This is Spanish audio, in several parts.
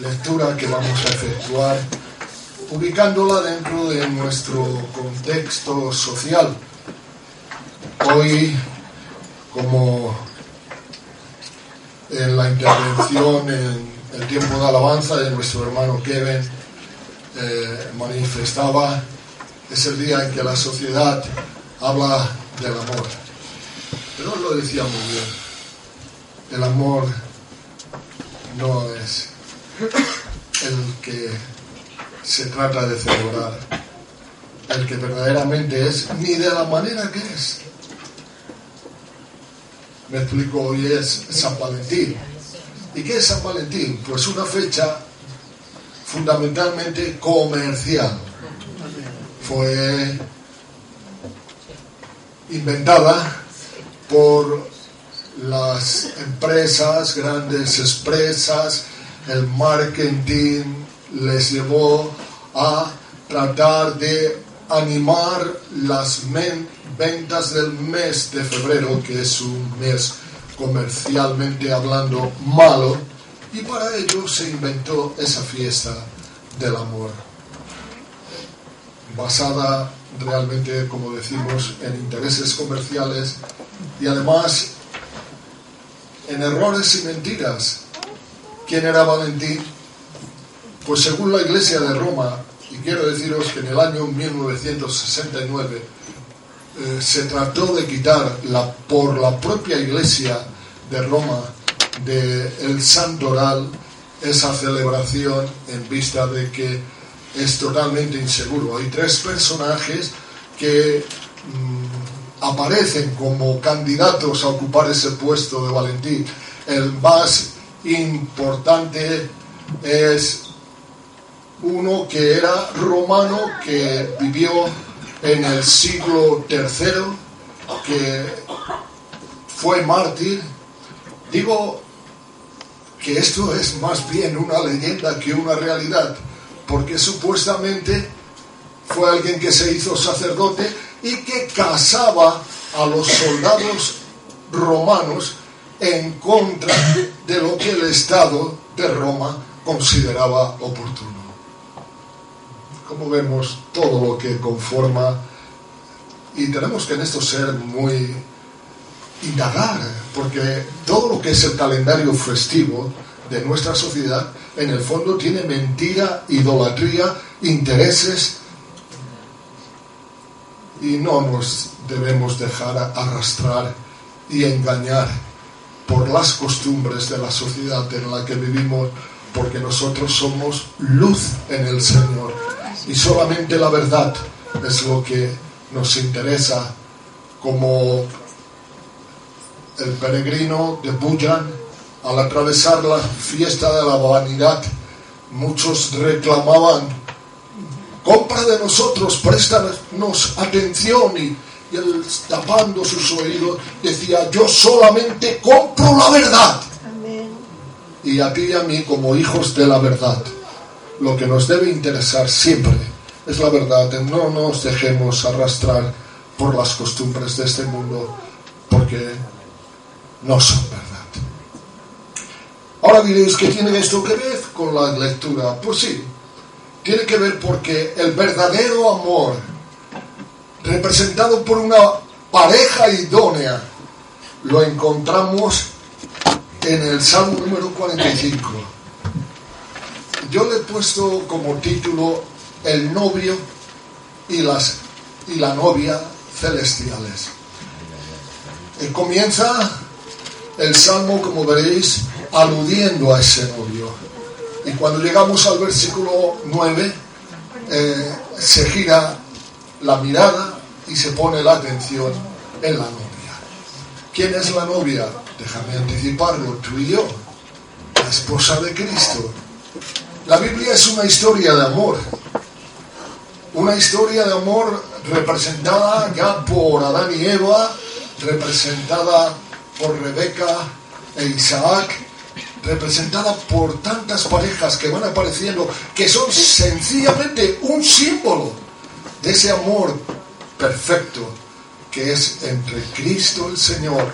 lectura que vamos a efectuar ubicándola dentro de nuestro contexto social. Hoy, como en la intervención en el tiempo de alabanza de nuestro hermano Kevin eh, manifestaba, es el día en que la sociedad habla del amor. Pero lo decía muy bien, el amor no es el que se trata de celebrar, el que verdaderamente es, ni de la manera que es. Me explico, hoy es San Valentín. ¿Y qué es San Valentín? Pues una fecha fundamentalmente comercial. Fue inventada por las empresas, grandes empresas, el marketing les llevó a tratar de animar las ventas del mes de febrero, que es un mes comercialmente hablando malo, y para ello se inventó esa fiesta del amor, basada realmente, como decimos, en intereses comerciales y además en errores y mentiras. ¿Quién era Valentín? Pues según la Iglesia de Roma, y quiero deciros que en el año 1969 eh, se trató de quitar la, por la propia Iglesia de Roma de el santoral esa celebración en vista de que es totalmente inseguro. Hay tres personajes que mm, aparecen como candidatos a ocupar ese puesto de Valentín. El más importante es uno que era romano, que vivió en el siglo III, que fue mártir. Digo que esto es más bien una leyenda que una realidad, porque supuestamente fue alguien que se hizo sacerdote y que casaba a los soldados romanos en contra de lo que el Estado de Roma consideraba oportuno. Como vemos, todo lo que conforma, y tenemos que en esto ser muy indagar, porque todo lo que es el calendario festivo de nuestra sociedad, en el fondo tiene mentira, idolatría, intereses, y no nos debemos dejar arrastrar y engañar por las costumbres de la sociedad en la que vivimos, porque nosotros somos luz en el Señor. Y solamente la verdad es lo que nos interesa como el peregrino de Bujan al atravesar la fiesta de la vanidad muchos reclamaban compra de nosotros, préstanos atención y, y él tapando sus oídos decía yo solamente compro la verdad y a ti y a mí como hijos de la verdad lo que nos debe interesar siempre es la verdad. No nos dejemos arrastrar por las costumbres de este mundo porque no son verdad. Ahora diréis, ¿qué tiene esto que ver con la lectura? Pues sí, tiene que ver porque el verdadero amor, representado por una pareja idónea, lo encontramos en el Salmo número 45 yo le he puesto como título El novio y, las, y la novia celestiales. Y comienza el salmo, como veréis, aludiendo a ese novio. Y cuando llegamos al versículo 9, eh, se gira la mirada y se pone la atención en la novia. ¿Quién es la novia? Déjame anticiparlo, tú y yo, la esposa de Cristo la Biblia es una historia de amor. Una historia de amor representada ya por Adán y Eva, representada por Rebeca e Isaac, representada por tantas parejas que van apareciendo, que son sencillamente un símbolo de ese amor perfecto que es entre Cristo el Señor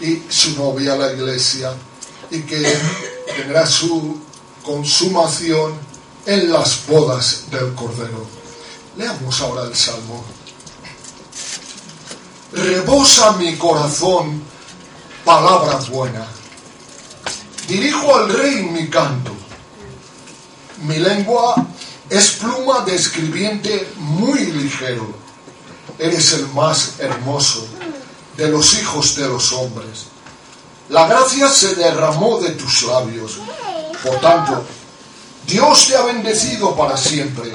y su novia la iglesia, y que tendrá su consumación en las bodas del Cordero. Leamos ahora el Salmo. Rebosa mi corazón palabra buena. Dirijo al rey mi canto. Mi lengua es pluma de escribiente muy ligero. Eres el más hermoso de los hijos de los hombres. La gracia se derramó de tus labios. Por tanto, Dios te ha bendecido para siempre.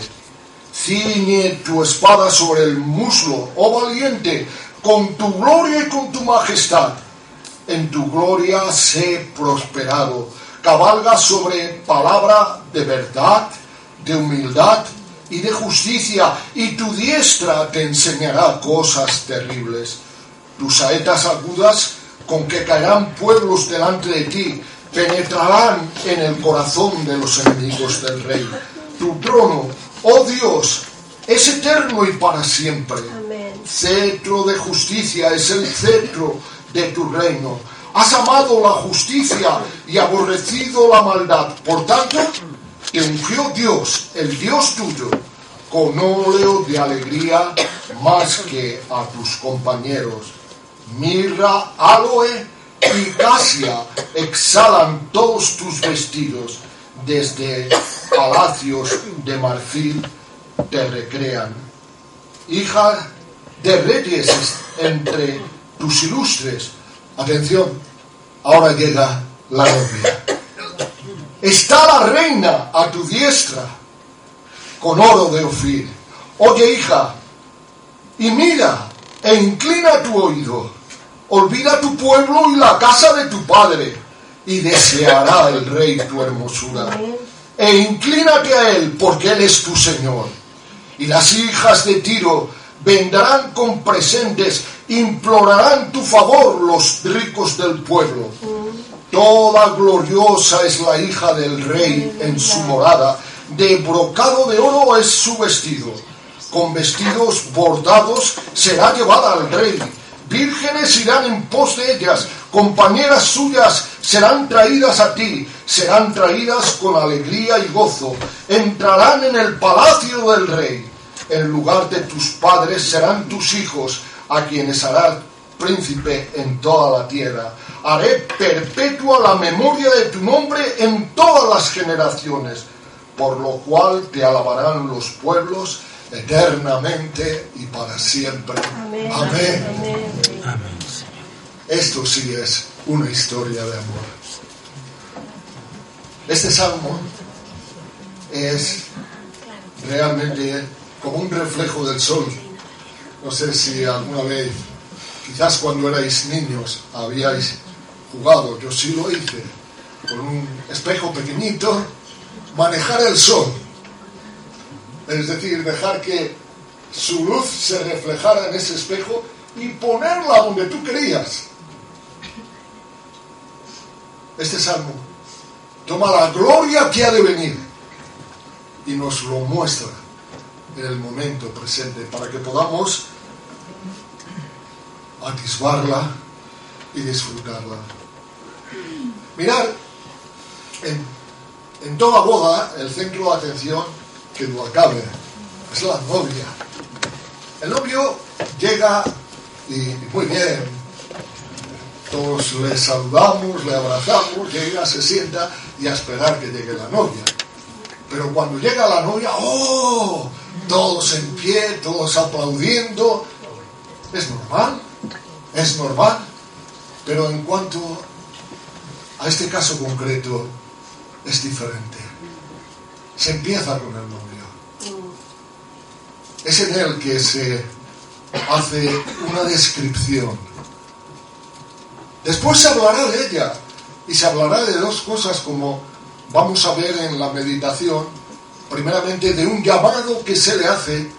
Ciñe tu espada sobre el muslo, oh valiente, con tu gloria y con tu majestad. En tu gloria sé prosperado. Cabalga sobre palabra de verdad, de humildad y de justicia, y tu diestra te enseñará cosas terribles. Tus saetas agudas con que caerán pueblos delante de ti, penetrarán en el corazón de los enemigos del rey. Tu trono, oh Dios, es eterno y para siempre. Cetro de justicia es el cetro de tu reino. Has amado la justicia y aborrecido la maldad. Por tanto, te ungió Dios, el Dios tuyo, con óleo de alegría más que a tus compañeros mirra, aloe y casia exhalan todos tus vestidos, desde palacios de marfil te recrean. Hija de reyes entre tus ilustres, atención, ahora llega la novia. Está la reina a tu diestra, con oro de Ofir. Oye, hija, y mira, e inclina tu oído Olvida tu pueblo y la casa de tu padre, y deseará el rey tu hermosura. E inclínate a él, porque él es tu Señor. Y las hijas de Tiro vendrán con presentes, implorarán tu favor los ricos del pueblo. Toda gloriosa es la hija del rey en su morada, de brocado de oro es su vestido. Con vestidos bordados será llevada al rey. Vírgenes irán en pos de ellas, compañeras suyas serán traídas a ti, serán traídas con alegría y gozo, entrarán en el palacio del rey. En lugar de tus padres serán tus hijos, a quienes hará príncipe en toda la tierra. Haré perpetua la memoria de tu nombre en todas las generaciones, por lo cual te alabarán los pueblos eternamente y para siempre. Amén. Esto sí es una historia de amor. Este salmo es realmente como un reflejo del sol. No sé si alguna vez, quizás cuando erais niños, habíais jugado, yo sí lo hice, con un espejo pequeñito, manejar el sol es decir, dejar que su luz se reflejara en ese espejo y ponerla donde tú querías. Este salmo toma la gloria que ha de venir y nos lo muestra en el momento presente para que podamos atisbarla y disfrutarla. Mirar, en, en toda boda el centro de atención que lo acabe. Es la novia. El novio llega y muy bien, todos le saludamos, le abrazamos, llega, se sienta y a esperar que llegue la novia. Pero cuando llega la novia, ¡oh! Todos en pie, todos aplaudiendo. Es normal, es normal. Pero en cuanto a este caso concreto, es diferente. Se empieza con el novio. Es en él que se hace una descripción. Después se hablará de ella y se hablará de dos cosas como vamos a ver en la meditación, primeramente de un llamado que se le hace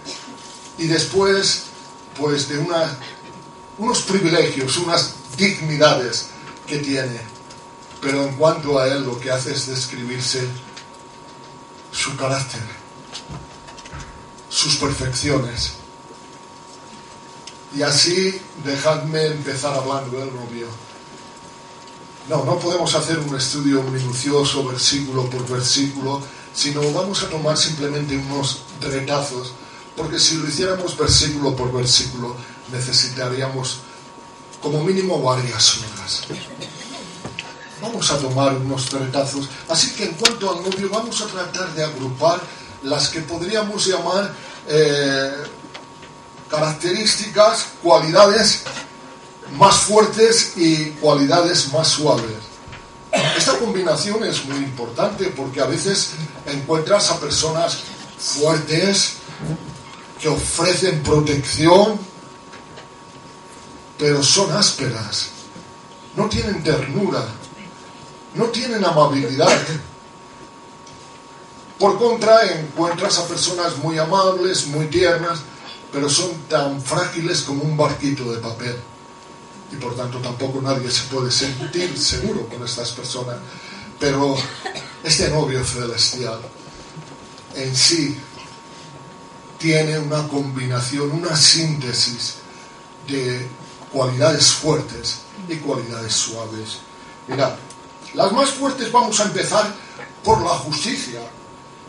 y después pues de unos privilegios, unas dignidades que tiene. Pero en cuanto a él lo que hace es describirse su carácter sus perfecciones. Y así dejadme empezar hablando del novio. No, no podemos hacer un estudio minucioso versículo por versículo, sino vamos a tomar simplemente unos retazos, porque si lo hiciéramos versículo por versículo, necesitaríamos como mínimo varias horas. Vamos a tomar unos retazos. Así que en cuanto al novio, vamos a tratar de agrupar las que podríamos llamar eh, características, cualidades más fuertes y cualidades más suaves. Esta combinación es muy importante porque a veces encuentras a personas fuertes que ofrecen protección, pero son ásperas, no tienen ternura, no tienen amabilidad. Por contra, encuentras a personas muy amables, muy tiernas, pero son tan frágiles como un barquito de papel. Y por tanto tampoco nadie se puede sentir seguro con estas personas. Pero este novio celestial en sí tiene una combinación, una síntesis de cualidades fuertes y cualidades suaves. Mirad, las más fuertes vamos a empezar por la justicia.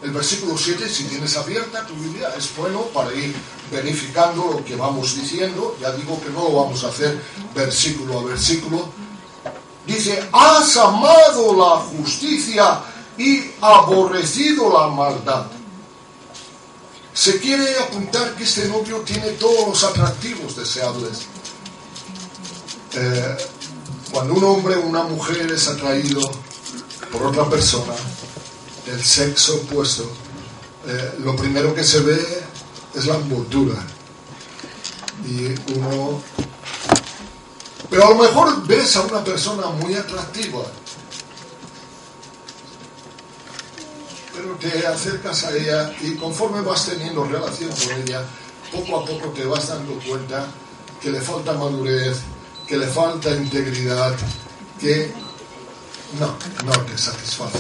El versículo 7, si tienes abierta tu Biblia, es bueno para ir verificando lo que vamos diciendo. Ya digo que no lo vamos a hacer versículo a versículo. Dice, has amado la justicia y aborrecido la maldad. Se quiere apuntar que este novio tiene todos los atractivos deseables. Eh, cuando un hombre o una mujer es atraído por otra persona del sexo opuesto, eh, lo primero que se ve es la envoltura. Y uno... Pero a lo mejor ves a una persona muy atractiva, pero te acercas a ella y conforme vas teniendo relación con ella, poco a poco te vas dando cuenta que le falta madurez, que le falta integridad, que no, no te satisface,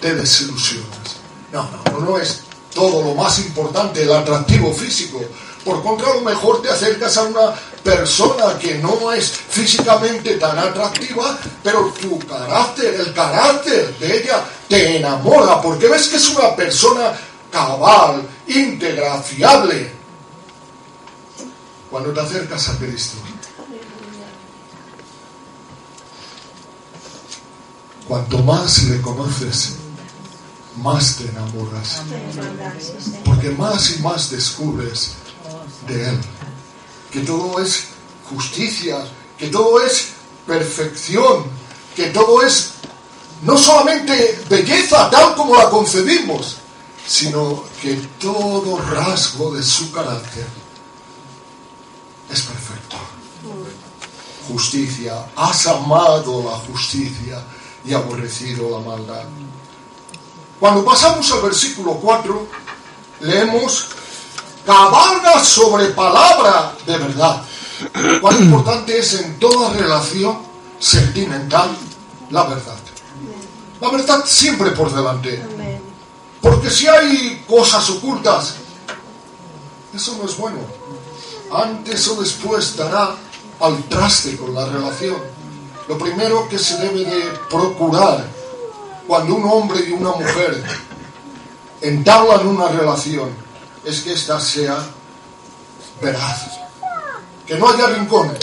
te desilusionas. No, no, no es todo lo más importante, el atractivo físico. Por contra, a lo mejor te acercas a una persona que no es físicamente tan atractiva, pero tu carácter, el carácter de ella te enamora, porque ves que es una persona cabal, íntegra, fiable. Cuando te acercas a Cristo, Cuanto más le conoces, más te enamoras. Porque más y más descubres de Él. Que todo es justicia, que todo es perfección, que todo es no solamente belleza tal como la concebimos, sino que todo rasgo de su carácter es perfecto. Justicia, has amado la justicia y aborrecido la maldad. Cuando pasamos al versículo 4, leemos, cabalga sobre palabra de verdad. Cuán importante es en toda relación sentimental la verdad. La verdad siempre por delante. Porque si hay cosas ocultas, eso no es bueno. Antes o después dará al traste con la relación. Lo primero que se debe de procurar cuando un hombre y una mujer entablan una relación es que ésta sea veraz, que no haya rincones,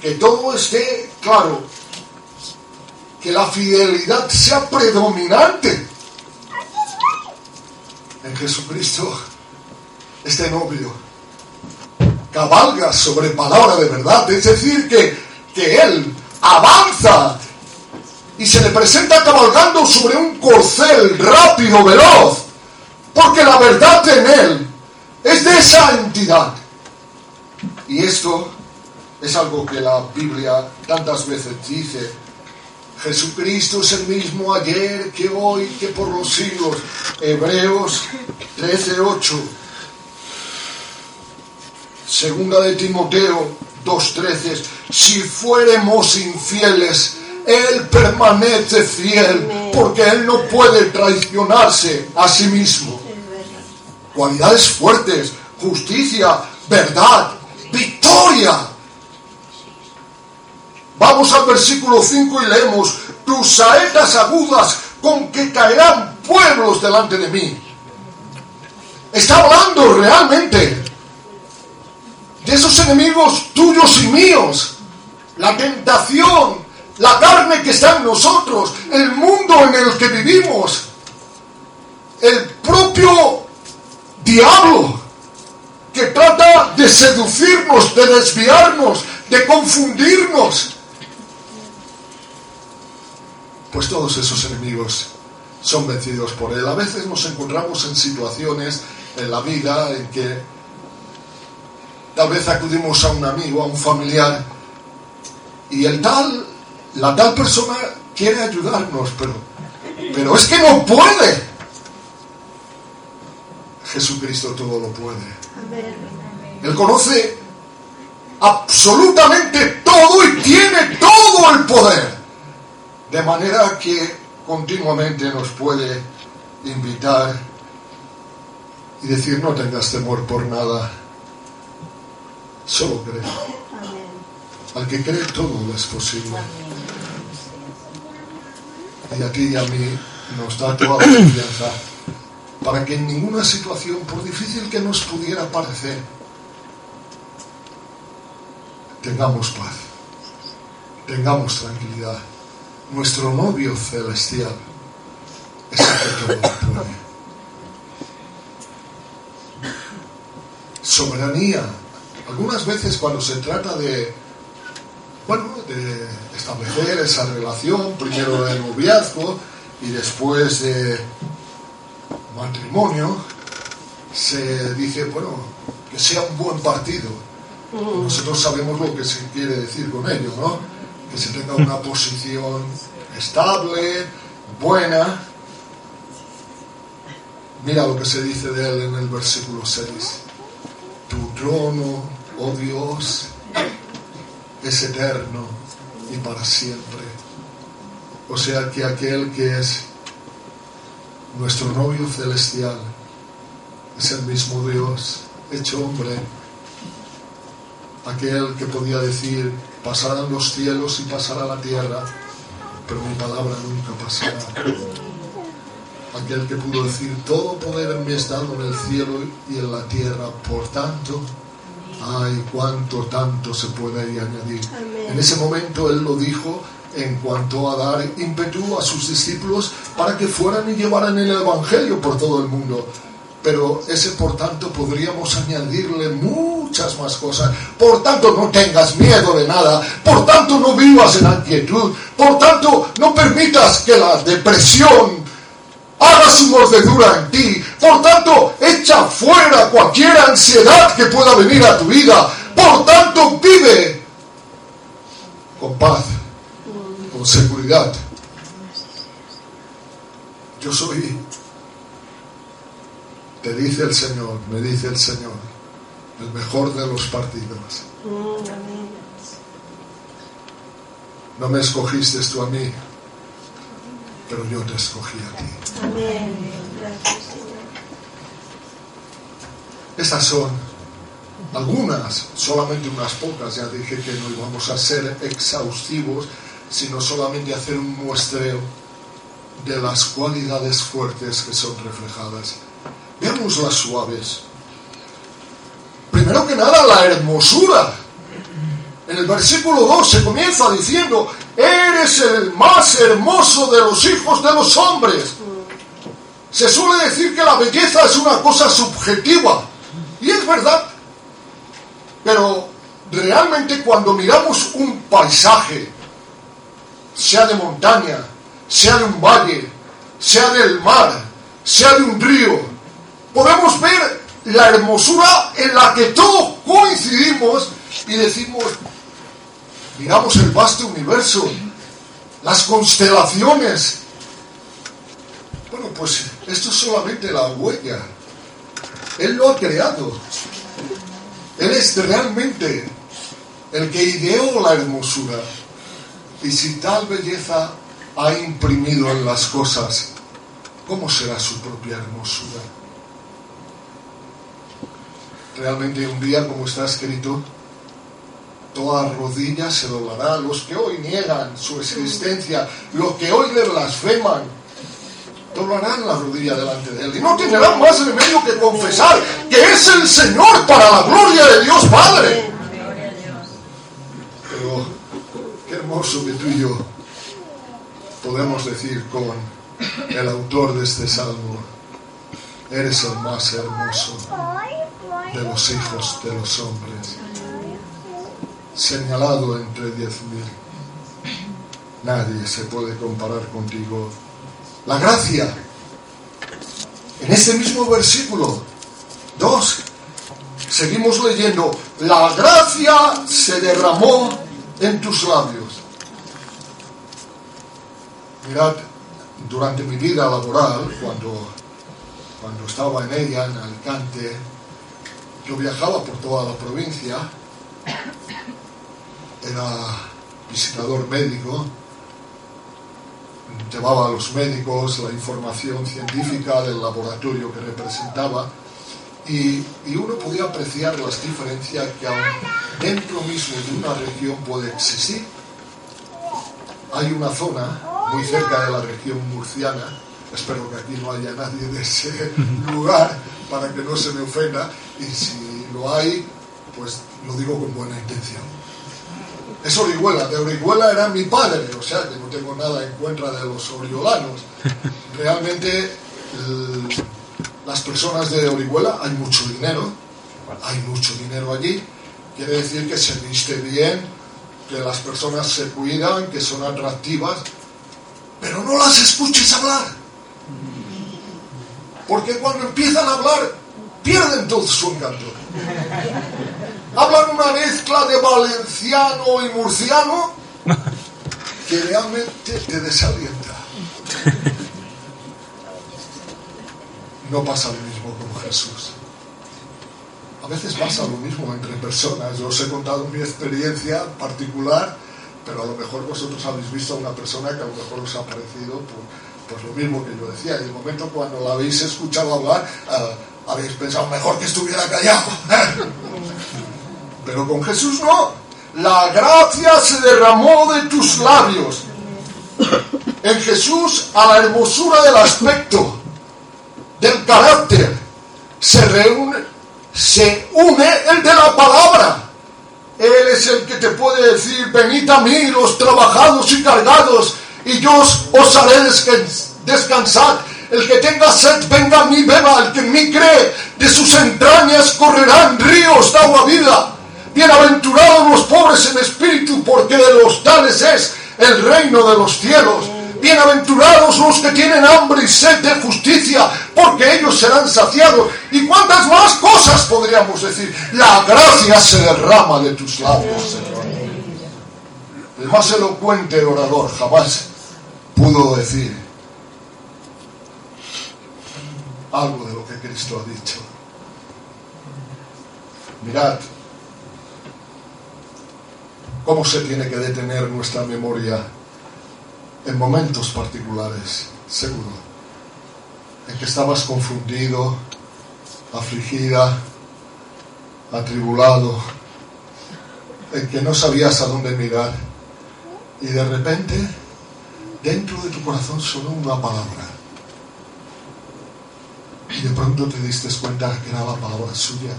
que todo esté claro, que la fidelidad sea predominante. En Jesucristo, este novio cabalga sobre palabra de verdad, es decir, que, que Él avanza y se le presenta cabalgando sobre un corcel rápido, veloz, porque la verdad en él es de esa entidad. Y esto es algo que la Biblia tantas veces dice. Jesucristo es el mismo ayer que hoy, que por los siglos. Hebreos 13:8. Segunda de Timoteo 2.13, si fuéramos infieles, Él permanece fiel, porque Él no puede traicionarse a sí mismo. Cualidades fuertes, justicia, verdad, victoria. Vamos al versículo 5 y leemos, tus saetas agudas con que caerán pueblos delante de mí. Está hablando realmente de esos enemigos tuyos y míos, la tentación, la carne que está en nosotros, el mundo en el que vivimos, el propio diablo que trata de seducirnos, de desviarnos, de confundirnos. Pues todos esos enemigos son vencidos por él. A veces nos encontramos en situaciones en la vida en que tal vez acudimos a un amigo, a un familiar, y el tal, la tal persona quiere ayudarnos, pero, pero es que no puede. Jesucristo todo lo puede. Él conoce absolutamente todo y tiene todo el poder. De manera que continuamente nos puede invitar y decir no tengas temor por nada. Solo cree. Al que cree todo es posible. Y a ti y a mí nos da toda la confianza para que en ninguna situación, por difícil que nos pudiera parecer, tengamos paz, tengamos tranquilidad. Nuestro novio celestial es el que. Soberanía. Algunas veces cuando se trata de, bueno, de establecer esa relación, primero de noviazgo y después de matrimonio, se dice, bueno, que sea un buen partido. Nosotros sabemos lo que se quiere decir con ello, ¿no? Que se tenga una posición estable, buena. Mira lo que se dice de él en el versículo 6. Tu trono, oh Dios, es eterno y para siempre. O sea que aquel que es nuestro novio celestial es el mismo Dios, hecho hombre, aquel que podía decir, pasarán los cielos y pasará la tierra, pero mi palabra nunca pasará. Aquel que pudo decir, todo poder me es dado en el cielo y en la tierra, por tanto, ay, cuánto tanto se puede añadir. En ese momento él lo dijo en cuanto a dar ímpetu a sus discípulos para que fueran y llevaran el Evangelio por todo el mundo. Pero ese, por tanto, podríamos añadirle muchas más cosas. Por tanto, no tengas miedo de nada. Por tanto, no vivas en inquietud. Por tanto, no permitas que la depresión haga su mordedura en ti. Por tanto, echa fuera cualquier ansiedad que pueda venir a tu vida. Por tanto, vive con paz con seguridad. Yo soy, te dice el Señor, me dice el Señor, el mejor de los partidos. No me escogiste tú a mí, pero yo te escogí a ti. Estas son algunas, solamente unas pocas, ya dije que no íbamos a ser exhaustivos, sino solamente hacer un muestreo de las cualidades fuertes que son reflejadas. Veamos las suaves. Primero que nada, la hermosura. En el versículo 2 se comienza diciendo, eres el más hermoso de los hijos de los hombres. Se suele decir que la belleza es una cosa subjetiva. Y es verdad. Pero realmente cuando miramos un paisaje, sea de montaña, sea de un valle, sea del mar, sea de un río, podemos ver la hermosura en la que todos coincidimos y decimos, miramos el vasto universo, las constelaciones. Bueno, pues esto es solamente la huella. Él lo ha creado. Él es realmente el que ideó la hermosura. Y si tal belleza ha imprimido en las cosas, ¿cómo será su propia hermosura? Realmente un día, como está escrito, toda rodilla se doblará, los que hoy niegan su existencia, los que hoy le blasfeman, doblarán la rodilla delante de él y no tendrán más remedio que confesar que es el Señor para la gloria de Dios Padre. Pero hermoso que tú y yo podemos decir con el autor de este salmo, eres el más hermoso de los hijos de los hombres, señalado entre diez mil. Nadie se puede comparar contigo. La gracia, en este mismo versículo 2, seguimos leyendo, la gracia se derramó en tus labios. Mirad, durante mi vida laboral, cuando, cuando estaba en ella, en Alicante, yo viajaba por toda la provincia, era visitador médico, llevaba a los médicos la información científica del laboratorio que representaba y, y, uno podía apreciar las diferencias que aún dentro mismo de una región puede existir. Hay una zona muy cerca de la región murciana, espero que aquí no haya nadie de ese lugar para que no se me ofenda. Y si lo hay, pues lo digo con buena intención. Es Orihuela, de Orihuela era mi padre, o sea que no tengo nada en contra de los oriolanos. Realmente las personas de Orihuela hay mucho dinero, hay mucho dinero allí, quiere decir que se viste bien, que las personas se cuidan, que son atractivas, pero no las escuches hablar. Porque cuando empiezan a hablar, pierden todo su encanto. Hablan una mezcla de valenciano y murciano que realmente te desalienta. No pasa lo mismo con Jesús. A veces pasa lo mismo entre personas. Yo os he contado mi experiencia particular, pero a lo mejor vosotros habéis visto a una persona que a lo mejor os ha parecido pues, lo mismo que yo decía. Y el momento cuando la habéis escuchado hablar, uh, habéis pensado mejor que estuviera callado. pero con Jesús no. La gracia se derramó de tus labios. En Jesús a la hermosura del aspecto, del carácter, se reúne, se une el de la palabra. Él es el que te puede decir, venid a mí los trabajados y cargados, y yo os, haré descansar. El que tenga sed, venga a mí, beba. El que en mí cree, de sus entrañas correrán ríos de agua vida. Bienaventurados los pobres en espíritu, porque de los tales es el reino de los cielos. Bienaventurados los que tienen hambre y sed de justicia, porque ellos serán saciados. ¿Y cuántas más cosas podríamos decir? La gracia se derrama de tus labios, Señor. El más elocuente orador jamás pudo decir algo de lo que Cristo ha dicho. Mirad cómo se tiene que detener nuestra memoria en momentos particulares, seguro, en que estabas confundido, afligida, atribulado, en que no sabías a dónde mirar y de repente dentro de tu corazón sonó una palabra y de pronto te diste cuenta que era la palabra suya.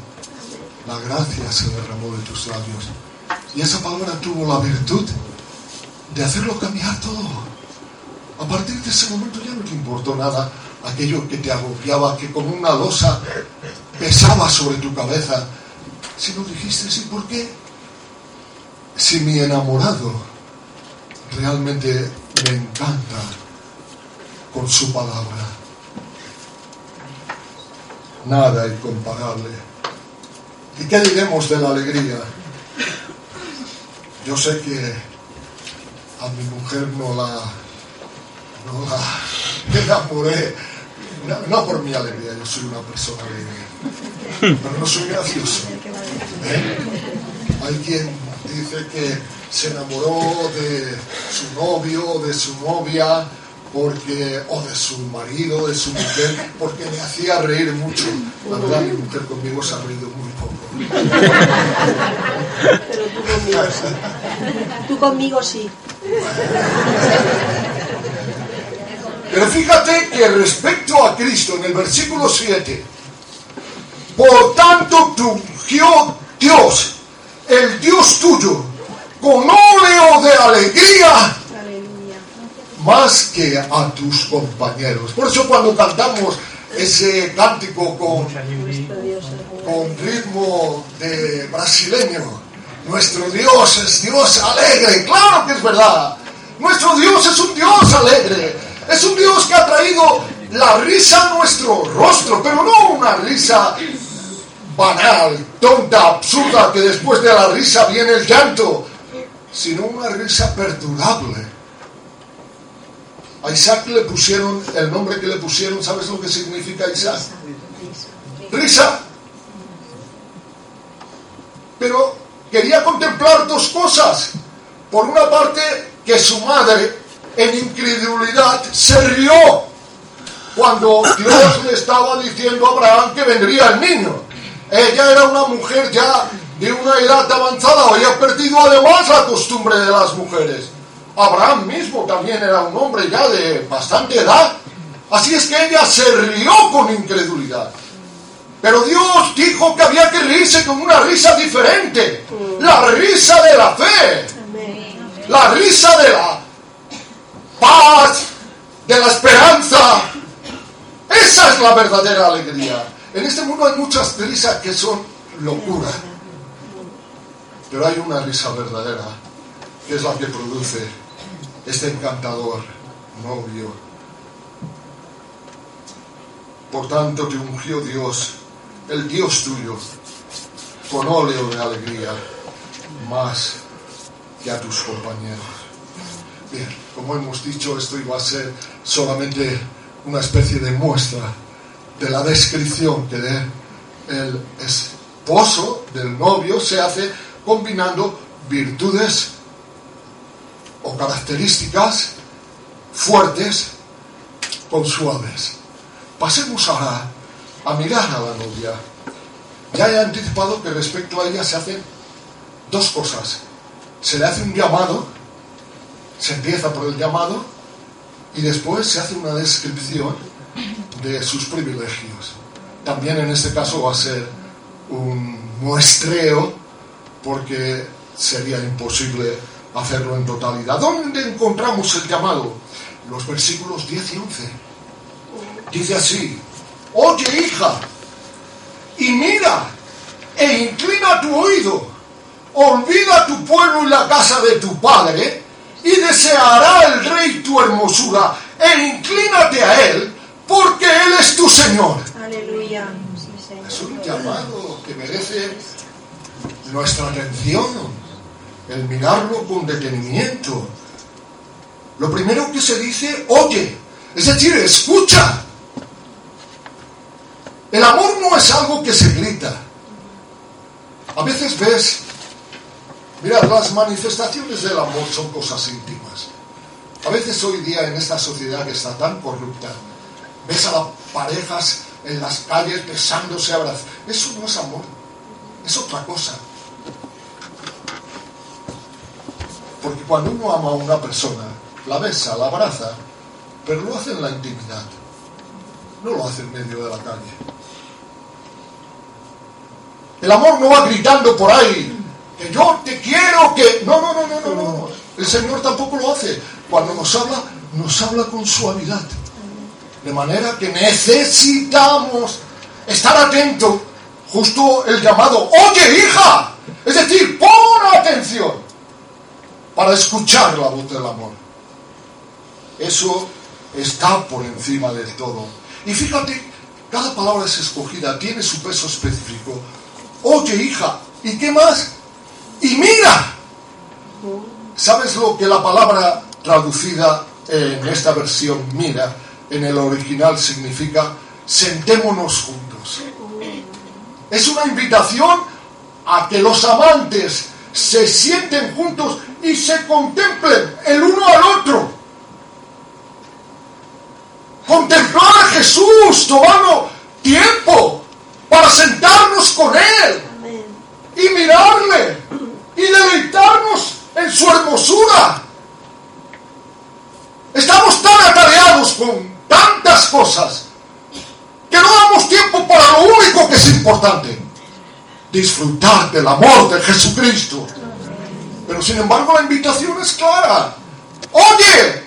La gracia se derramó de tus labios y esa palabra tuvo la virtud de hacerlo cambiar todo. A partir de ese momento ya no te importó nada aquello que te agobiaba, que como una losa pesaba sobre tu cabeza, sino dijiste, ¿sí por qué? Si mi enamorado realmente me encanta con su palabra, nada incomparable. ¿Y qué diremos de la alegría? Yo sé que a mi mujer no la, no la enamoré, no, por mi alegría, yo soy una persona alegre, pero no soy gracioso. ¿eh? Hay quien dice que se enamoró de su novio, de su novia, porque, o de su marido, de su mujer, porque me hacía reír mucho. La verdad, mi mujer conmigo se ha reído muy poco. Pero tú conmigo sí. Tú conmigo sí. Pero fíjate que respecto a Cristo, en el versículo 7, por tanto ungió Dios, el Dios tuyo, con óleo de alegría Aleluya. más que a tus compañeros. Por eso cuando cantamos ese cántico con, con ritmo de brasileño, nuestro Dios es Dios alegre, claro que es verdad. Nuestro Dios es un Dios alegre, es un Dios que ha traído la risa a nuestro rostro, pero no una risa banal, tonta, absurda, que después de la risa viene el llanto, sino una risa perdurable. A Isaac le pusieron el nombre que le pusieron, ¿sabes lo que significa Isaac? Risa. Pero quería contemplar dos cosas. Por una parte, que su madre, en incredulidad, se rió cuando Dios le estaba diciendo a Abraham que vendría el niño. Ella era una mujer ya de una edad avanzada, había perdido además la costumbre de las mujeres. Abraham mismo también era un hombre ya de bastante edad. Así es que ella se rió con incredulidad. Pero Dios dijo que había que reírse con una risa diferente. La risa de la fe. La risa de la paz, de la esperanza. Esa es la verdadera alegría. En este mundo hay muchas risas que son locura. Pero hay una risa verdadera, que es la que produce este encantador novio. Por tanto te ungió Dios, el Dios tuyo, con óleo de alegría, más que a tus compañeros. Bien, como hemos dicho, esto iba a ser solamente una especie de muestra de la descripción que de el esposo del novio se hace combinando virtudes o características fuertes con suaves. Pasemos ahora a mirar a la novia. Ya he anticipado que respecto a ella se hacen dos cosas. Se le hace un llamado, se empieza por el llamado y después se hace una descripción de sus privilegios. También en este caso va a ser un muestreo porque sería imposible hacerlo en totalidad. ¿Dónde encontramos el llamado? Los versículos 10 y 11. Dice así, oye hija, y mira, e inclina tu oído, olvida tu pueblo y la casa de tu padre, y deseará el rey tu hermosura, e inclínate a él, porque él es tu Señor. Aleluya. Es un llamado que merece nuestra atención, el mirarlo con detenimiento. Lo primero que se dice, oye, es decir, escucha. El amor no es algo que se grita. A veces ves, mira, las manifestaciones del amor son cosas íntimas. A veces hoy día en esta sociedad que está tan corrupta, ves a las parejas en las calles besándose, abrazando. Eso no es amor, es otra cosa. Porque cuando uno ama a una persona, la besa, la abraza, pero lo hace en la intimidad, no lo hace en medio de la calle. El amor no va gritando por ahí, que yo te quiero, que... No, no, no, no, no, no. El Señor tampoco lo hace. Cuando nos habla, nos habla con suavidad. De manera que necesitamos estar atento, justo el llamado, oye hija, es decir, pon atención para escuchar la voz del amor. Eso está por encima del todo. Y fíjate, cada palabra es escogida, tiene su peso específico. Oye hija, ¿y qué más? Y mira, ¿sabes lo que la palabra traducida en esta versión mira? en el original significa sentémonos juntos. Es una invitación a que los amantes se sienten juntos y se contemplen el uno al otro. contemplar a Jesús, tomando tiempo para sentarnos con Él y mirarle y deleitarnos en su hermosura. Estamos tan atareados con tantas cosas que no damos tiempo para lo único que es importante, disfrutar del amor de Jesucristo. Pero sin embargo la invitación es clara. Oye,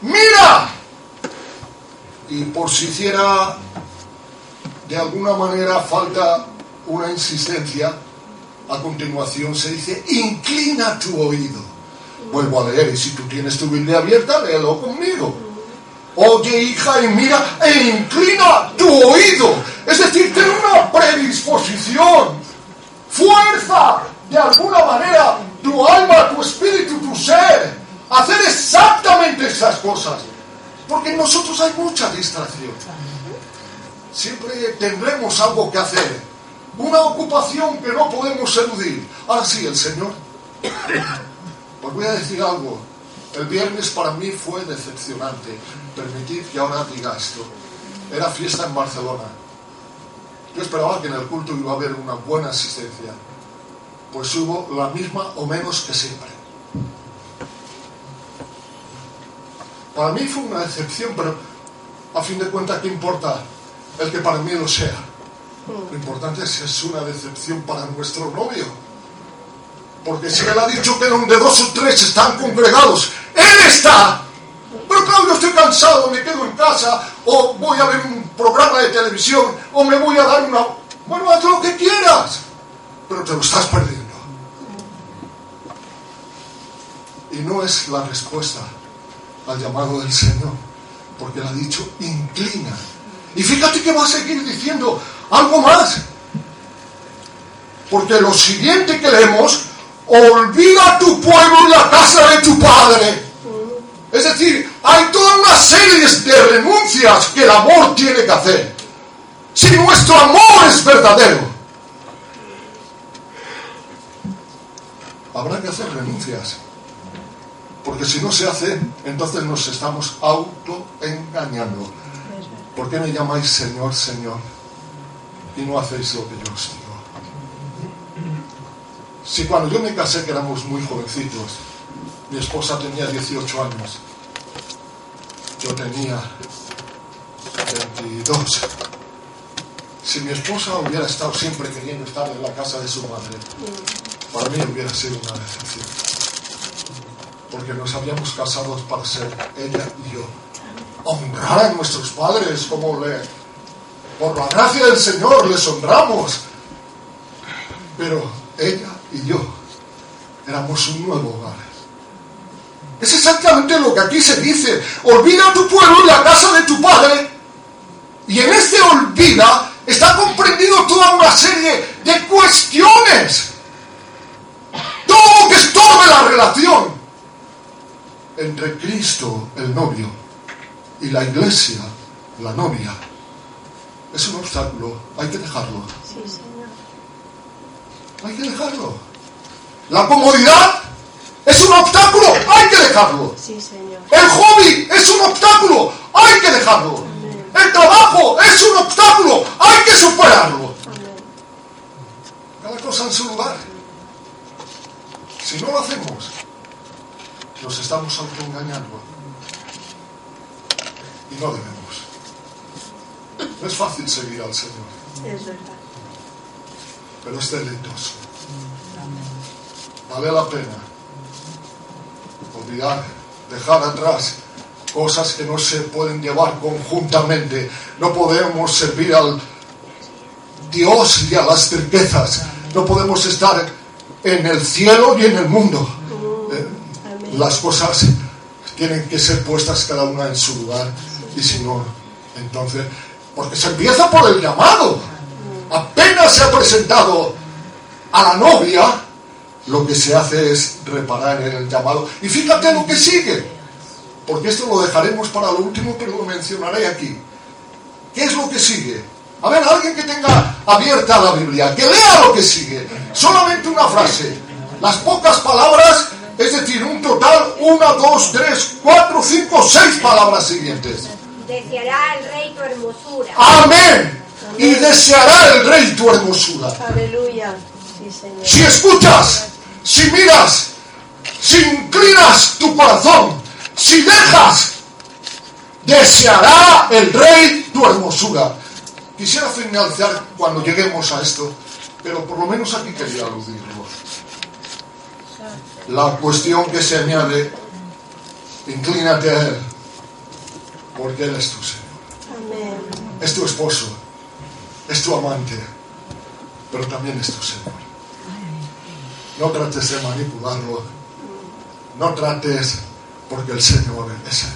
mira. Y por si hiciera de alguna manera falta una insistencia, a continuación se dice, inclina tu oído. Vuelvo a leer, y si tú tienes tu Biblia abierta, léelo conmigo. Oye, hija, y mira, e inclina tu oído. Es decir, ten una predisposición, fuerza, de alguna manera, tu alma, tu espíritu, tu ser, hacer exactamente esas cosas. Porque en nosotros hay mucha distracción. Siempre tendremos algo que hacer una ocupación que no podemos eludir. Ahora sí, el Señor. Pues voy a decir algo. El viernes para mí fue decepcionante. Permitid que ahora diga esto. Era fiesta en Barcelona. Yo esperaba que en el culto iba a haber una buena asistencia. Pues hubo la misma o menos que siempre. Para mí fue una decepción, pero a fin de cuentas, ¿qué importa el que para mí lo sea? Lo importante es que es una decepción para nuestro novio. Porque si él ha dicho que donde dos o tres están congregados, él está. Pero claro, yo estoy cansado, me quedo en casa, o voy a ver un programa de televisión, o me voy a dar una... Bueno, haz lo que quieras, pero te lo estás perdiendo. Y no es la respuesta al llamado del Señor, porque él ha dicho, inclina. Y fíjate que va a seguir diciendo, algo más. Porque lo siguiente que leemos, olvida tu pueblo y la casa de tu padre. Es decir, hay toda una serie de renuncias que el amor tiene que hacer. Si nuestro amor es verdadero, habrá que hacer renuncias. Porque si no se hace, entonces nos estamos autoengañando. ¿Por qué me llamáis Señor, Señor? Y no hacéis lo que yo os digo. Si cuando yo me casé, que éramos muy jovencitos, mi esposa tenía 18 años, yo tenía 22. Si mi esposa hubiera estado siempre queriendo estar en la casa de su madre, para mí hubiera sido una decepción. Porque nos habíamos casado para ser ella y yo. Honrar a nuestros padres como le por la gracia del Señor les honramos. Pero ella y yo éramos un nuevo hogar. Es exactamente lo que aquí se dice. Olvida tu pueblo y la casa de tu padre. Y en este olvida está comprendido toda una serie de cuestiones. Todo lo que estorbe la relación entre Cristo, el novio, y la iglesia, la novia es un obstáculo, hay que dejarlo. Sí, Señor. Hay que dejarlo. La comodidad es un obstáculo, hay que dejarlo. Sí, Señor. El hobby es un obstáculo, hay que dejarlo. El trabajo es un obstáculo, hay que superarlo. Cada cosa en su lugar. Si no lo hacemos, nos estamos autoengañando. Y no debemos. No es fácil seguir al Señor. Es verdad. Pero es deleitoso. Vale la pena olvidar, dejar atrás cosas que no se pueden llevar conjuntamente. No podemos servir al Dios y a las riquezas. No podemos estar en el cielo y en el mundo. Eh, las cosas tienen que ser puestas cada una en su lugar. Y si no, entonces porque se empieza por el llamado. Apenas se ha presentado a la novia, lo que se hace es reparar en el llamado. Y fíjate lo que sigue, porque esto lo dejaremos para lo último, pero lo mencionaré aquí. ¿Qué es lo que sigue? A ver, alguien que tenga abierta la Biblia, que lea lo que sigue. Solamente una frase. Las pocas palabras, es decir, un total, una, dos, tres, cuatro, cinco, seis palabras siguientes. Deseará el rey tu hermosura. Amén. Y deseará el rey tu hermosura. Aleluya. Sí, Señor. Si escuchas, si miras, si inclinas tu corazón, si dejas, deseará el rey tu hermosura. Quisiera finalizar cuando lleguemos a esto, pero por lo menos aquí quería aludirlo. La cuestión que se añade, inclínate a Él, porque Él es tu Señor, Amén. es tu esposo, es tu amante, pero también es tu Señor. No trates de manipularlo, no trates porque el Señor es Él.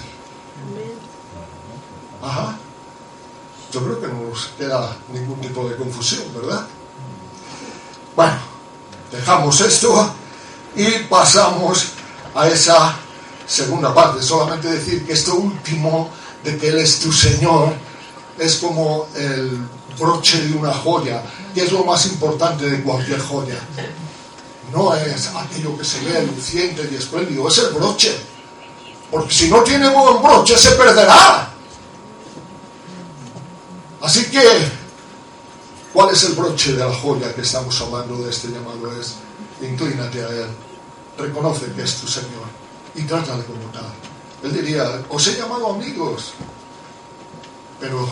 Ajá. Yo creo que no nos queda ningún tipo de confusión, ¿verdad? Bueno, dejamos esto y pasamos a esa segunda parte. Solamente decir que esto último de que Él es tu Señor es como el broche de una joya, que es lo más importante de cualquier joya. No es aquello que se ve luciente y espléndido, es el broche. Porque si no tiene buen broche se perderá. Así que, ¿cuál es el broche de la joya que estamos hablando de este llamado? Es, inclínate a Él, reconoce que es tu Señor y trátale como tal. Él diría, os he llamado amigos, pero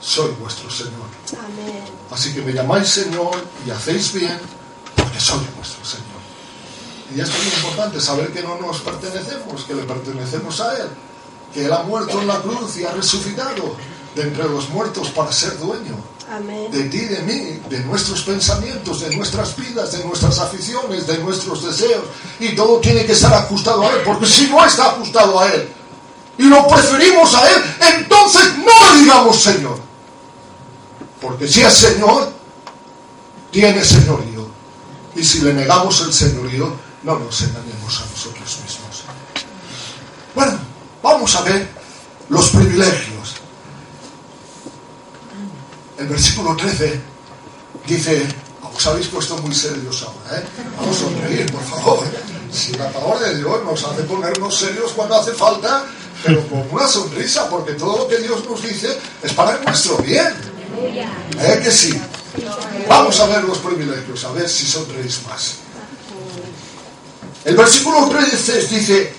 soy vuestro Señor. Amén. Así que me llamáis Señor y hacéis bien porque soy vuestro Señor. Y esto es muy importante, saber que no nos pertenecemos, que le pertenecemos a Él, que Él ha muerto en la cruz y ha resucitado de entre los muertos para ser dueño Amén. de ti, de mí, de nuestros pensamientos, de nuestras vidas, de nuestras aficiones, de nuestros deseos. Y todo tiene que estar ajustado a Él, porque si no está ajustado a Él y lo preferimos a Él, entonces no le digamos Señor. Porque si es Señor, tiene señorío. Y si le negamos el señorío, no nos engañemos a nosotros mismos. Bueno, vamos a ver los privilegios. El versículo 13 dice, os habéis puesto muy serios ahora, ¿eh? Vamos a sonreír, por favor. Si la palabra de Dios nos hace ponernos serios cuando hace falta, pero con una sonrisa, porque todo lo que Dios nos dice es para nuestro bien. ¿Eh que sí? Vamos a ver los privilegios, a ver si sonreís más. El versículo 13 dice,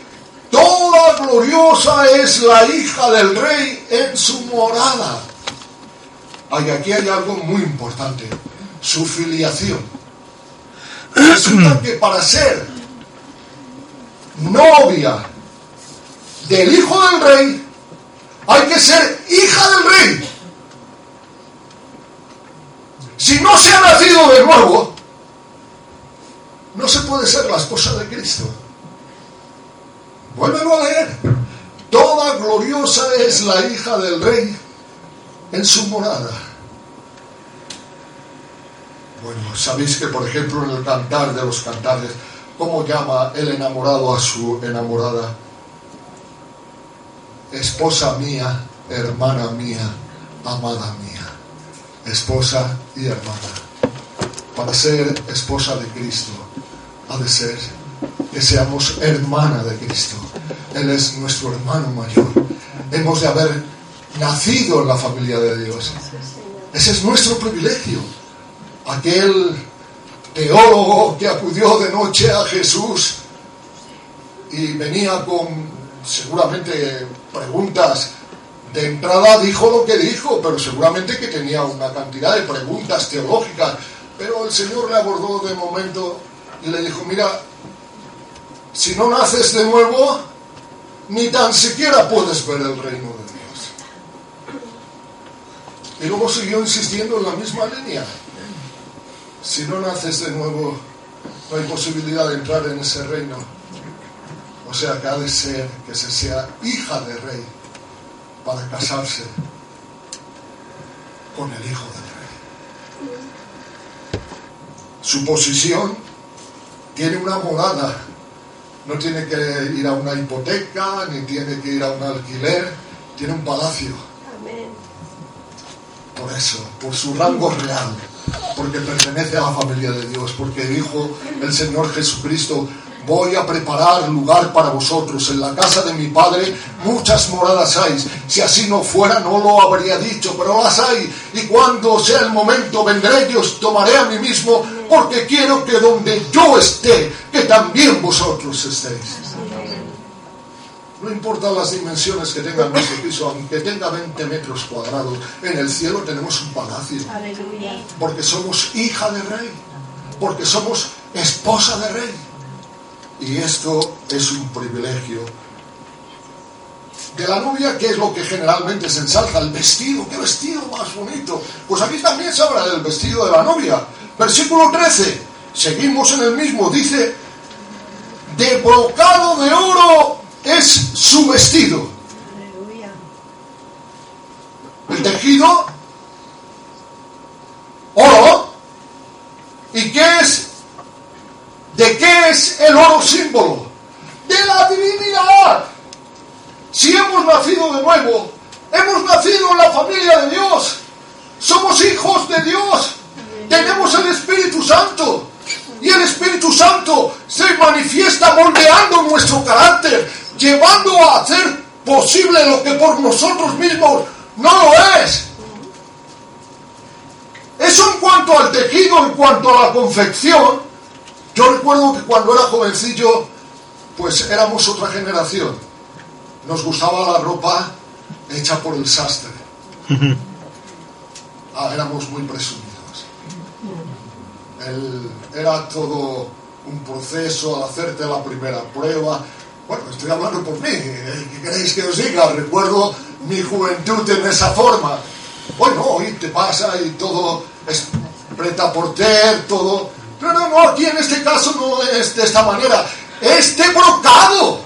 Toda gloriosa es la hija del rey en su morada. Ay, aquí hay algo muy importante, su filiación. Resulta que para ser novia del hijo del rey, hay que ser hija del rey. Si no se ha nacido de nuevo, no se puede ser la esposa de Cristo. Vuélvelo a leer. Toda gloriosa es la hija del rey en su morada. Bueno, sabéis que por ejemplo en el cantar de los cantares, ¿cómo llama el enamorado a su enamorada? Esposa mía, hermana mía, amada mía. Esposa y hermana. Para ser esposa de Cristo, ha de ser que seamos hermana de Cristo. Él es nuestro hermano mayor. Hemos de haber nacido en la familia de Dios. Ese es nuestro privilegio. Aquel teólogo que acudió de noche a Jesús y venía con seguramente preguntas. De entrada dijo lo que dijo, pero seguramente que tenía una cantidad de preguntas teológicas. Pero el Señor le abordó de momento y le dijo, mira, si no naces de nuevo, ni tan siquiera puedes ver el reino de. Y luego siguió insistiendo en la misma línea. Si no naces de nuevo, no hay posibilidad de entrar en ese reino. O sea que ha de ser que se sea hija de rey para casarse con el hijo del rey. Su posición tiene una morada no tiene que ir a una hipoteca, ni tiene que ir a un alquiler, tiene un palacio. Amén. Por eso, por su rango real, porque pertenece a la familia de Dios, porque dijo el Señor Jesucristo, Voy a preparar lugar para vosotros. En la casa de mi padre muchas moradas hay. Si así no fuera, no lo habría dicho, pero las hay. Y cuando sea el momento, vendré y os tomaré a mí mismo, porque quiero que donde yo esté, que también vosotros estéis. No importa las dimensiones que tenga nuestro piso, aunque tenga 20 metros cuadrados, en el cielo tenemos un palacio. Porque somos hija de rey, porque somos esposa de rey. Y esto es un privilegio. De la novia, ¿qué es lo que generalmente se ensalza? El vestido, qué vestido más bonito. Pues aquí también se habla del vestido de la novia. Versículo 13, seguimos en el mismo, dice, de brocado de oro es su vestido. El tejido, oro. ¿Y qué es ¿De qué es el oro símbolo? De la divinidad. Si hemos nacido de nuevo, hemos nacido en la familia de Dios, somos hijos de Dios, tenemos el Espíritu Santo. Y el Espíritu Santo se manifiesta moldeando nuestro carácter, llevando a hacer posible lo que por nosotros mismos no lo es. Eso en cuanto al tejido, en cuanto a la confección, yo recuerdo que cuando era jovencillo, pues éramos otra generación. Nos gustaba la ropa hecha por el sastre. Ah, éramos muy presumidos. era todo un proceso al hacerte la primera prueba. Bueno, estoy hablando por mí. ¿Qué queréis que os diga? Recuerdo mi juventud en esa forma. Bueno, hoy te pasa y todo es preta por ter, todo no, no, no, aquí en este caso no es de esta manera. Este brocado.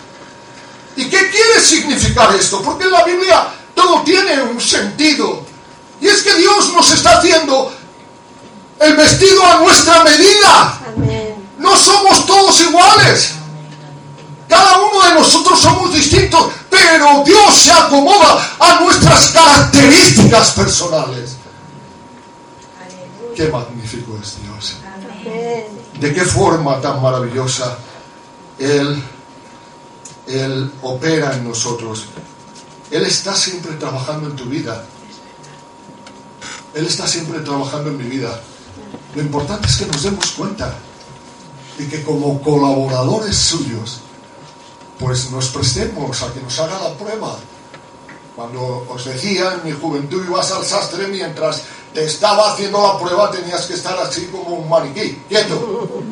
¿Y qué quiere significar esto? Porque en la Biblia todo tiene un sentido. Y es que Dios nos está haciendo el vestido a nuestra medida. No somos todos iguales. Cada uno de nosotros somos distintos, pero Dios se acomoda a nuestras características personales. Qué magnífico es Dios. De qué forma tan maravillosa Él, Él opera en nosotros. Él está siempre trabajando en tu vida. Él está siempre trabajando en mi vida. Lo importante es que nos demos cuenta y que como colaboradores suyos, pues nos prestemos a que nos haga la prueba. Cuando os decía en mi juventud ibas al sastre mientras te estaba haciendo la prueba, tenías que estar así como un maniquí, quieto.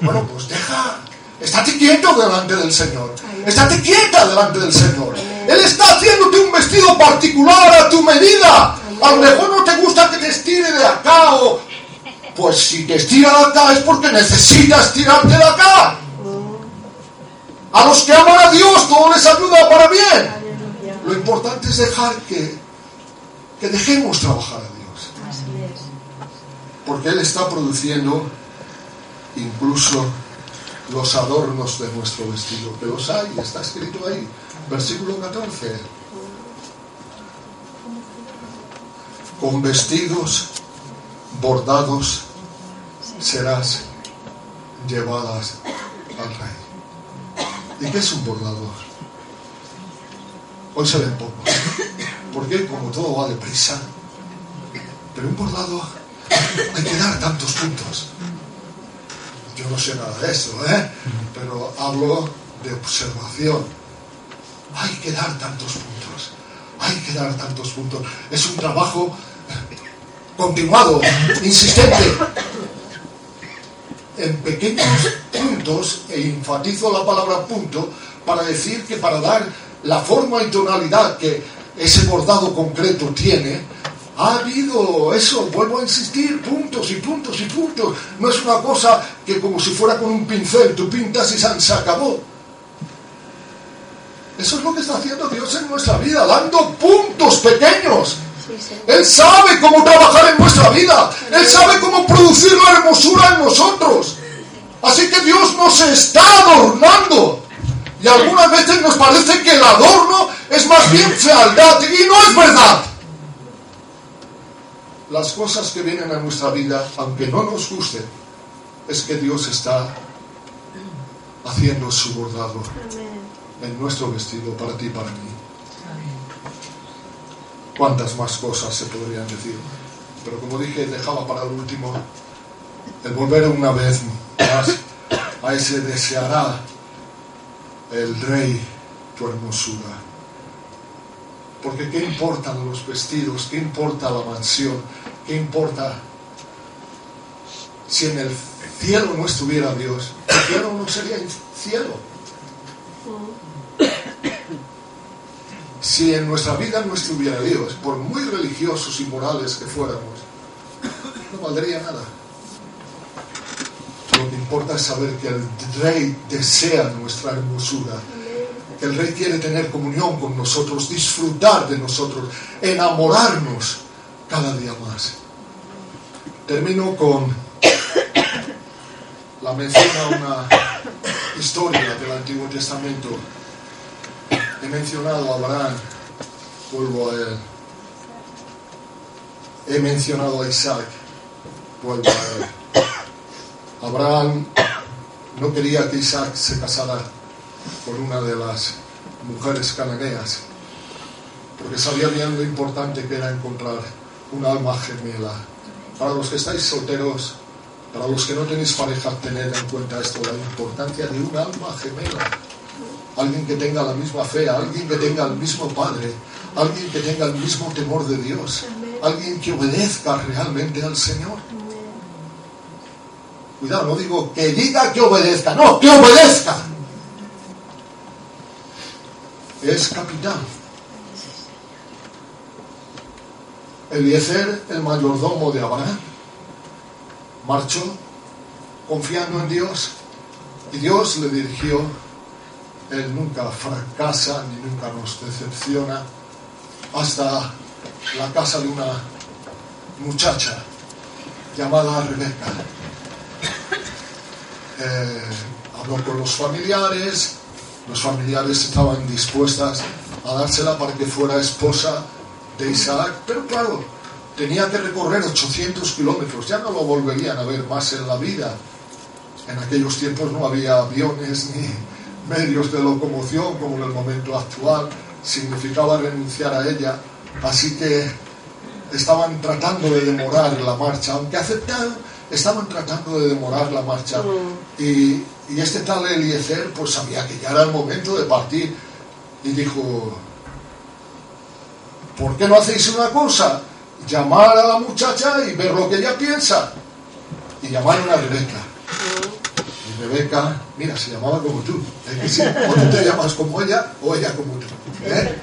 Bueno, pues deja, estate quieto delante del Señor. Estate quieta delante del Señor. Él está haciéndote un vestido particular a tu medida. A lo mejor no te gusta que te estire de acá o... Pues si te estira de acá es porque necesitas tirarte de acá. A los que aman a Dios todo les ayuda para bien. Lo importante es dejar que, que dejemos trabajar porque Él está produciendo incluso los adornos de nuestro vestido, que los hay, está escrito ahí, versículo 14. Con vestidos bordados serás llevadas al rey. ¿Y qué es un bordador? Hoy se ven poco. Porque como todo va deprisa. Pero un bordado hay que dar tantos puntos. Yo no sé nada de eso, ¿eh? pero hablo de observación. Hay que dar tantos puntos. Hay que dar tantos puntos. Es un trabajo continuado, insistente. En pequeños puntos, e enfatizo la palabra punto, para decir que para dar la forma y tonalidad que ese bordado concreto tiene, ha habido eso, vuelvo a insistir, puntos y puntos y puntos. No es una cosa que como si fuera con un pincel, tú pintas y se acabó. Eso es lo que está haciendo Dios en nuestra vida, dando puntos pequeños. Él sabe cómo trabajar en nuestra vida. Él sabe cómo producir la hermosura en nosotros. Así que Dios nos está adornando. Y algunas veces nos parece que el adorno es más bien fealdad. Y no es verdad las cosas que vienen a nuestra vida, aunque no nos gusten, es que Dios está haciendo su bordado en nuestro vestido para ti y para mí. Cuántas más cosas se podrían decir. Pero como dije, dejaba para el último el volver una vez más a ese deseará el rey tu hermosura. Porque ¿qué importan los vestidos? ¿Qué importa la mansión? ¿Qué importa si en el cielo no estuviera Dios? El cielo no sería cielo. Si en nuestra vida no estuviera Dios, por muy religiosos y morales que fuéramos, no valdría nada. Lo que importa es saber que el Rey desea nuestra hermosura, que el Rey quiere tener comunión con nosotros, disfrutar de nosotros, enamorarnos cada día más. Termino con la mención a una historia del Antiguo Testamento. He mencionado a Abraham, vuelvo a él. He mencionado a Isaac, vuelvo a él. Abraham no quería que Isaac se casara con una de las mujeres cananeas, porque sabía bien lo importante que era encontrar un alma gemela. Para los que estáis solteros, para los que no tenéis pareja, tened en cuenta esto, la importancia de un alma gemela. Alguien que tenga la misma fe, alguien que tenga el mismo Padre, alguien que tenga el mismo temor de Dios, alguien que obedezca realmente al Señor. Cuidado, no digo que diga que obedezca, no, que obedezca. Es capital. Eliezer, el mayordomo de Abraham, marchó confiando en Dios y Dios le dirigió. Él nunca fracasa ni nunca nos decepciona hasta la casa de una muchacha llamada Rebeca. Eh, habló con los familiares, los familiares estaban dispuestas a dársela para que fuera esposa de Isaac, pero claro, tenía que recorrer 800 kilómetros, ya no lo volverían a ver más en la vida. En aquellos tiempos no había aviones ni medios de locomoción como en el momento actual, significaba renunciar a ella, así que estaban tratando de demorar la marcha, aunque aceptaron, estaban tratando de demorar la marcha. Y, y este tal Eliezer pues sabía que ya era el momento de partir y dijo, ¿por qué no hacéis una cosa? Llamar a la muchacha y ver lo que ella piensa. Y llamaron a Rebeca. Y Rebeca, mira, se llamaba como tú. ¿eh que sí? O tú te llamas como ella o ella como tú. ¿eh?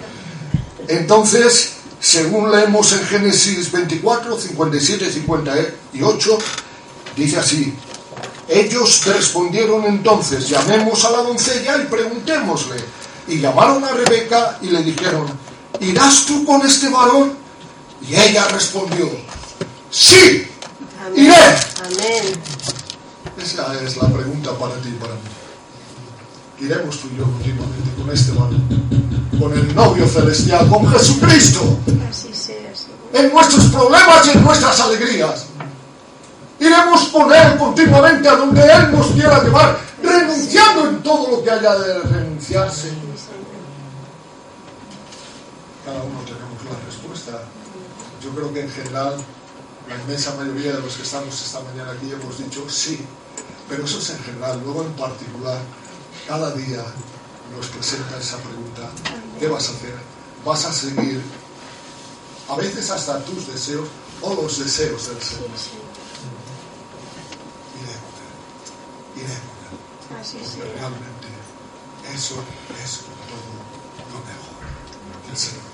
Entonces, según leemos en Génesis 24, 57, 58, dice así, ellos respondieron entonces, llamemos a la doncella y preguntémosle. Y llamaron a Rebeca y le dijeron, ¿irás tú con este varón? Y ella respondió, sí, iré. Amén. Esa es la pregunta para ti y para mí. Iremos tú y yo continuamente con este varón, con el novio celestial, con Jesucristo, Así sea, en nuestros problemas y en nuestras alegrías. Iremos con Él continuamente a donde Él nos quiera llevar, renunciando en todo lo que haya de renunciarse. Cada uno tenemos la respuesta. Yo creo que en general la inmensa mayoría de los que estamos esta mañana aquí hemos dicho sí, pero eso es en general. Luego en particular, cada día nos presenta esa pregunta. ¿Qué vas a hacer? ¿Vas a seguir a veces hasta tus deseos o los deseos del Señor? Él. Así Porque realmente eso es todo lo mejor. El Señor.